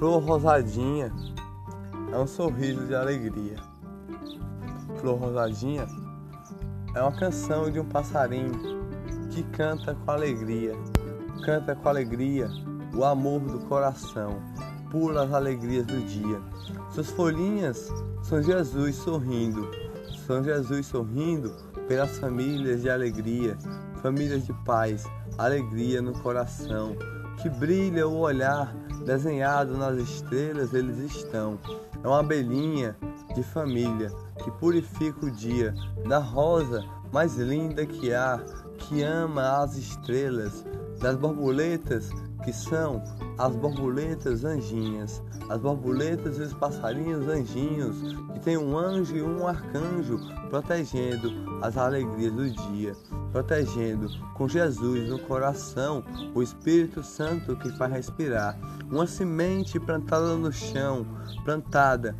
Flor rosadinha é um sorriso de alegria. Flor rosadinha é uma canção de um passarinho que canta com alegria, canta com alegria o amor do coração, pula as alegrias do dia. Suas folhinhas são Jesus sorrindo, são Jesus sorrindo pelas famílias de alegria, famílias de paz, alegria no coração, que brilha o olhar desenhado nas estrelas eles estão. É uma abelhinha de família que purifica o dia, da rosa mais linda que há, que ama as estrelas, das borboletas que são as borboletas anjinhas, as borboletas e os passarinhos anjinhos, que tem um anjo e um arcanjo protegendo as alegrias do dia, protegendo com Jesus no coração o Espírito Santo que faz respirar, uma semente plantada no chão, plantada,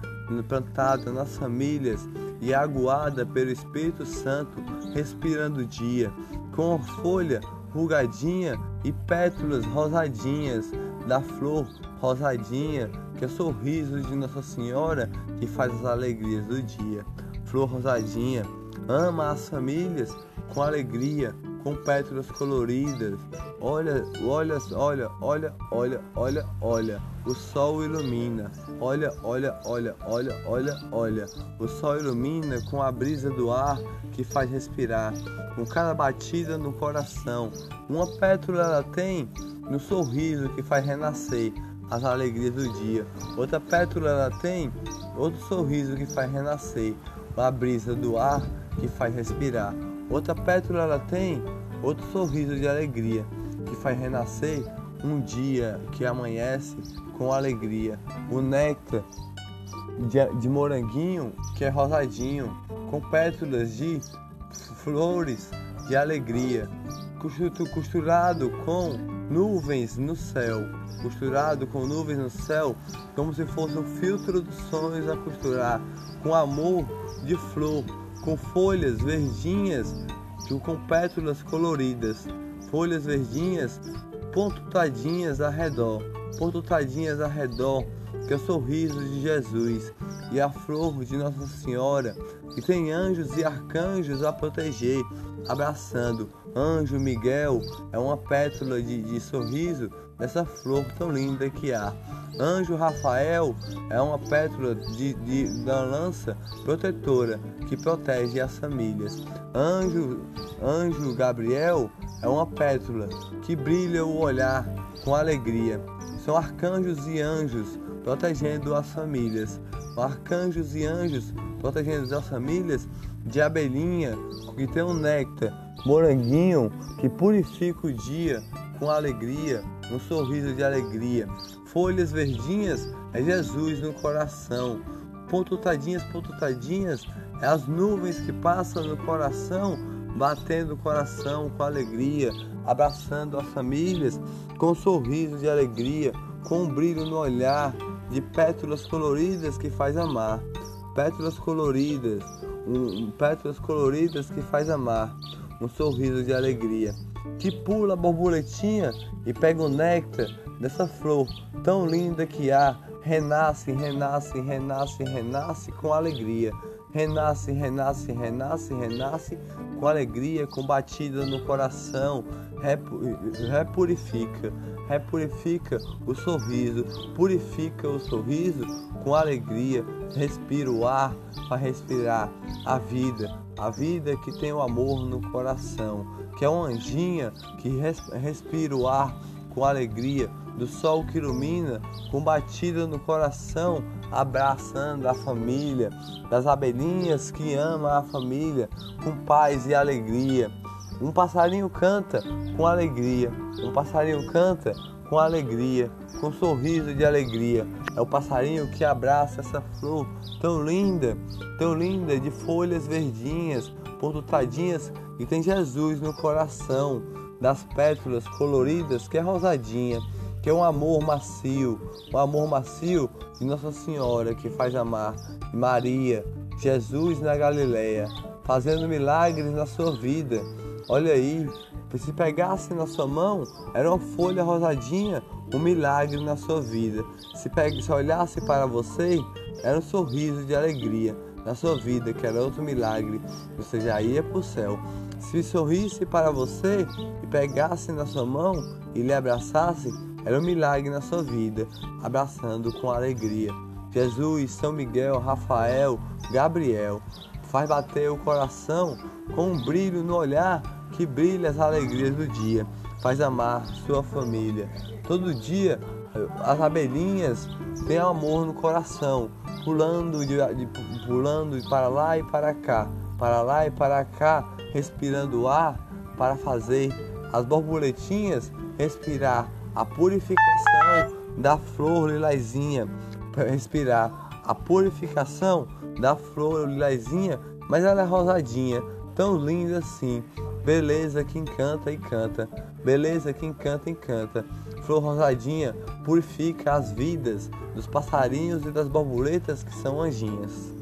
plantada nas famílias e aguada pelo Espírito Santo, respirando o dia, com a folha rugadinha e pétalas rosadinhas da flor rosadinha, que é o sorriso de Nossa Senhora que faz as alegrias do dia. Flor rosadinha ama as famílias com alegria, com pétalas coloridas. Olha, olha, olha, olha, olha, olha, olha. O sol ilumina. Olha, olha, olha, olha, olha, olha. O sol ilumina com a brisa do ar que faz respirar, com cada batida no coração. Uma pétala ela tem no sorriso que faz renascer as alegrias do dia. Outra pétala ela tem outro sorriso que faz renascer a brisa do ar que faz respirar. Outra pétala ela tem outro sorriso de alegria que faz renascer um dia que amanhece com alegria. O néctar de, de moranguinho que é rosadinho, com pétalas de flores de alegria, costurado com nuvens no céu, costurado com nuvens no céu, como se fosse um filtro dos sonhos a costurar, com amor de flor, com folhas verdinhas, com pétalas coloridas, folhas verdinhas pontuadinhas ao redor, pontuadinhas ao redor, que é o sorriso de Jesus e a flor de Nossa Senhora, que tem anjos e arcanjos a proteger, abraçando. Anjo Miguel é uma pétala de, de sorriso dessa flor tão linda que há. Anjo Rafael é uma pétala de, de, da lança protetora que protege as famílias. Anjo, anjo Gabriel é uma pétala que brilha o olhar com alegria. São arcanjos e anjos protegendo as famílias. Arcanjos e anjos protegendo as famílias de abelhinha que tem um néctar, moranguinho que purifica o dia com alegria, um sorriso de alegria. Folhas verdinhas é Jesus no coração. Pontutadinhas, pontutadinhas é as nuvens que passam no coração, batendo o coração com alegria, abraçando as famílias com um sorriso de alegria, com um brilho no olhar de pétalas coloridas que faz amar. Pétalas coloridas, um, pétalas coloridas que faz amar, um sorriso de alegria. Que pula a borboletinha e pega o néctar dessa flor tão linda que há, renasce, renasce, renasce, renasce com alegria. Renasce, renasce, renasce, renasce com alegria, com batida no coração, repurifica, repurifica o sorriso, purifica o sorriso com alegria, respira o ar para respirar a vida, a vida que tem o amor no coração, que é uma anjinha que respira o ar com alegria, do sol que ilumina, com batida no coração, abraçando a família, das abelhinhas que amam a família, com paz e alegria. Um passarinho canta com alegria, um passarinho canta com alegria, com sorriso de alegria. É o passarinho que abraça essa flor tão linda, tão linda, de folhas verdinhas, pontutadinhas, e tem Jesus no coração, das pétalas coloridas, que é rosadinha, que é um amor macio, um amor macio de Nossa Senhora que faz amar, Maria, Jesus na Galileia, fazendo milagres na sua vida. Olha aí, se pegasse na sua mão, era uma folha rosadinha, um milagre na sua vida. Se, pegue, se olhasse para você, era um sorriso de alegria na sua vida, que era outro milagre, você já ia para o céu. Se sorrisse para você e pegasse na sua mão e lhe abraçasse, era um milagre na sua vida, abraçando com alegria. Jesus, São Miguel, Rafael, Gabriel, faz bater o coração com um brilho no olhar que brilha as alegrias do dia, faz amar sua família. Todo dia as abelhinhas têm amor no coração, pulando de, de, pulando para lá e para cá, para lá e para cá, respirando ar para fazer as borboletinhas respirar. A purificação da flor lilazinha, respirar a purificação da flor lilazinha, mas ela é rosadinha, tão linda assim. Beleza que encanta e canta, beleza que encanta e canta. Flor rosadinha purifica as vidas dos passarinhos e das borboletas que são anjinhas.